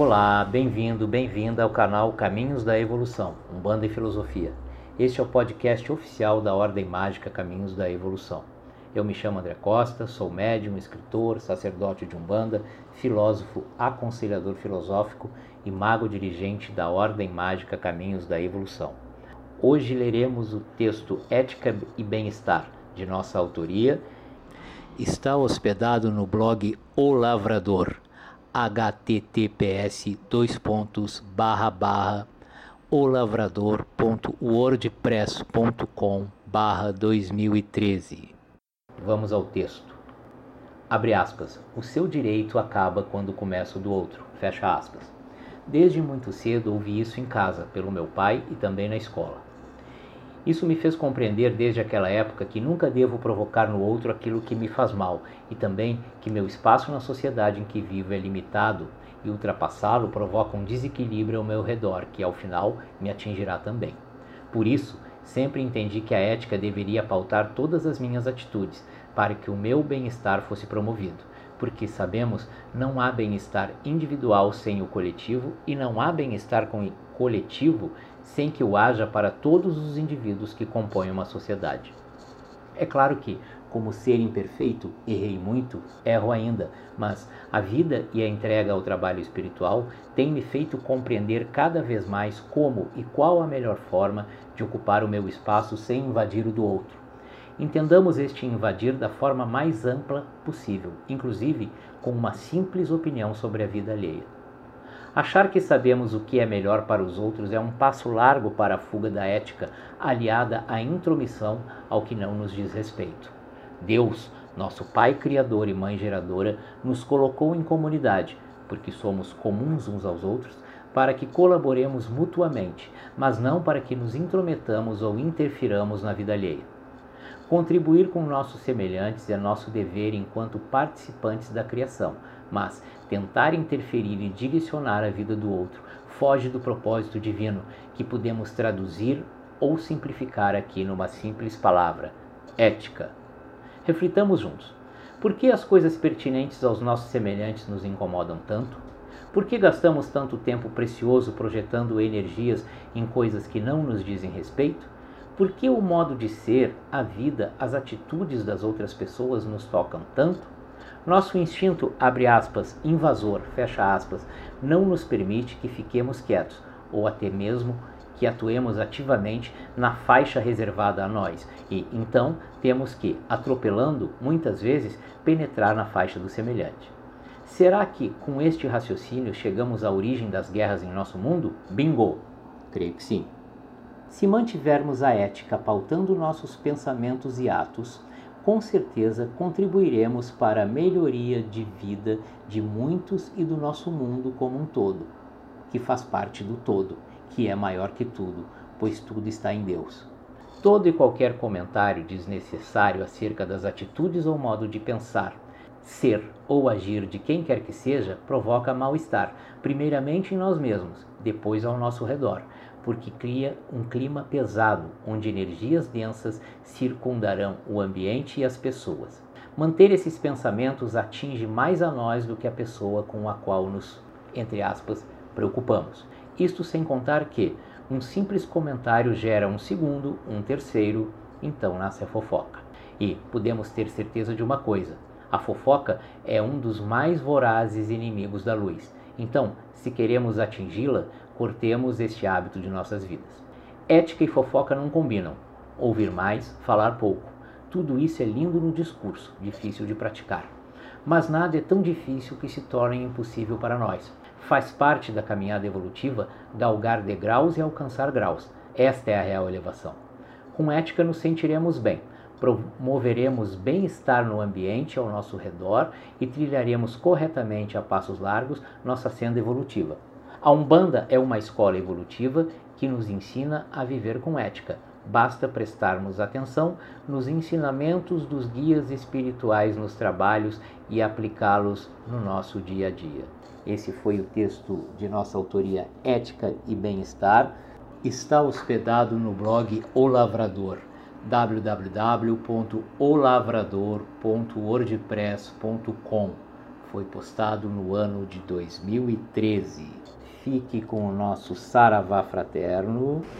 Olá, bem-vindo, bem-vinda ao canal Caminhos da Evolução, Umbanda e Filosofia. Este é o podcast oficial da Ordem Mágica Caminhos da Evolução. Eu me chamo André Costa, sou médium, escritor, sacerdote de Umbanda, filósofo, aconselhador filosófico e mago dirigente da Ordem Mágica Caminhos da Evolução. Hoje leremos o texto Ética e Bem-Estar, de nossa autoria. Está hospedado no blog O Lavrador https dois pontos barra barra olavrador.wordpress.com barra 2013 Vamos ao texto. Abre aspas. O seu direito acaba quando começa o do outro. Fecha aspas. Desde muito cedo ouvi isso em casa, pelo meu pai e também na escola. Isso me fez compreender desde aquela época que nunca devo provocar no outro aquilo que me faz mal e também que meu espaço na sociedade em que vivo é limitado e ultrapassá-lo provoca um desequilíbrio ao meu redor que ao final me atingirá também. Por isso, sempre entendi que a ética deveria pautar todas as minhas atitudes para que o meu bem-estar fosse promovido, porque sabemos não há bem-estar individual sem o coletivo e não há bem-estar com coletivo sem que o haja para todos os indivíduos que compõem uma sociedade. É claro que, como ser imperfeito, errei muito, erro ainda, mas a vida e a entrega ao trabalho espiritual têm me feito compreender cada vez mais como e qual a melhor forma de ocupar o meu espaço sem invadir o do outro. Entendamos este invadir da forma mais ampla possível, inclusive com uma simples opinião sobre a vida alheia. Achar que sabemos o que é melhor para os outros é um passo largo para a fuga da ética, aliada à intromissão ao que não nos diz respeito. Deus, nosso Pai Criador e Mãe Geradora, nos colocou em comunidade, porque somos comuns uns aos outros, para que colaboremos mutuamente, mas não para que nos intrometamos ou interfiramos na vida alheia. Contribuir com nossos semelhantes é nosso dever enquanto participantes da criação, mas tentar interferir e direcionar a vida do outro foge do propósito divino que podemos traduzir ou simplificar aqui numa simples palavra: ética. Reflitamos juntos. Por que as coisas pertinentes aos nossos semelhantes nos incomodam tanto? Por que gastamos tanto tempo precioso projetando energias em coisas que não nos dizem respeito? Por que o modo de ser, a vida, as atitudes das outras pessoas nos tocam tanto? Nosso instinto, abre aspas, invasor, fecha aspas, não nos permite que fiquemos quietos, ou até mesmo que atuemos ativamente na faixa reservada a nós, e então temos que, atropelando, muitas vezes, penetrar na faixa do semelhante. Será que, com este raciocínio, chegamos à origem das guerras em nosso mundo? Bingo! Creio que sim. Se mantivermos a ética pautando nossos pensamentos e atos, com certeza contribuiremos para a melhoria de vida de muitos e do nosso mundo como um todo, que faz parte do todo, que é maior que tudo, pois tudo está em Deus. Todo e qualquer comentário desnecessário acerca das atitudes ou modo de pensar, ser ou agir de quem quer que seja provoca mal-estar, primeiramente em nós mesmos, depois ao nosso redor, porque cria um clima pesado, onde energias densas circundarão o ambiente e as pessoas. Manter esses pensamentos atinge mais a nós do que a pessoa com a qual nos, entre aspas, preocupamos. Isto sem contar que um simples comentário gera um segundo, um terceiro, então nasce a fofoca. E podemos ter certeza de uma coisa: a fofoca é um dos mais vorazes inimigos da luz. Então, se queremos atingi-la, cortemos este hábito de nossas vidas. Ética e fofoca não combinam. Ouvir mais, falar pouco. Tudo isso é lindo no discurso, difícil de praticar. Mas nada é tão difícil que se torne impossível para nós. Faz parte da caminhada evolutiva galgar degraus e alcançar graus. Esta é a real elevação. Com ética nos sentiremos bem, promoveremos bem-estar no ambiente ao nosso redor e trilharemos corretamente a passos largos nossa senda evolutiva. A Umbanda é uma escola evolutiva que nos ensina a viver com ética. Basta prestarmos atenção nos ensinamentos dos guias espirituais nos trabalhos e aplicá-los no nosso dia a dia. Esse foi o texto de nossa autoria Ética e Bem-Estar. Está hospedado no blog O Lavrador www.olavrador.wordpress.com Foi postado no ano de 2013. Fique com o nosso Saravá Fraterno.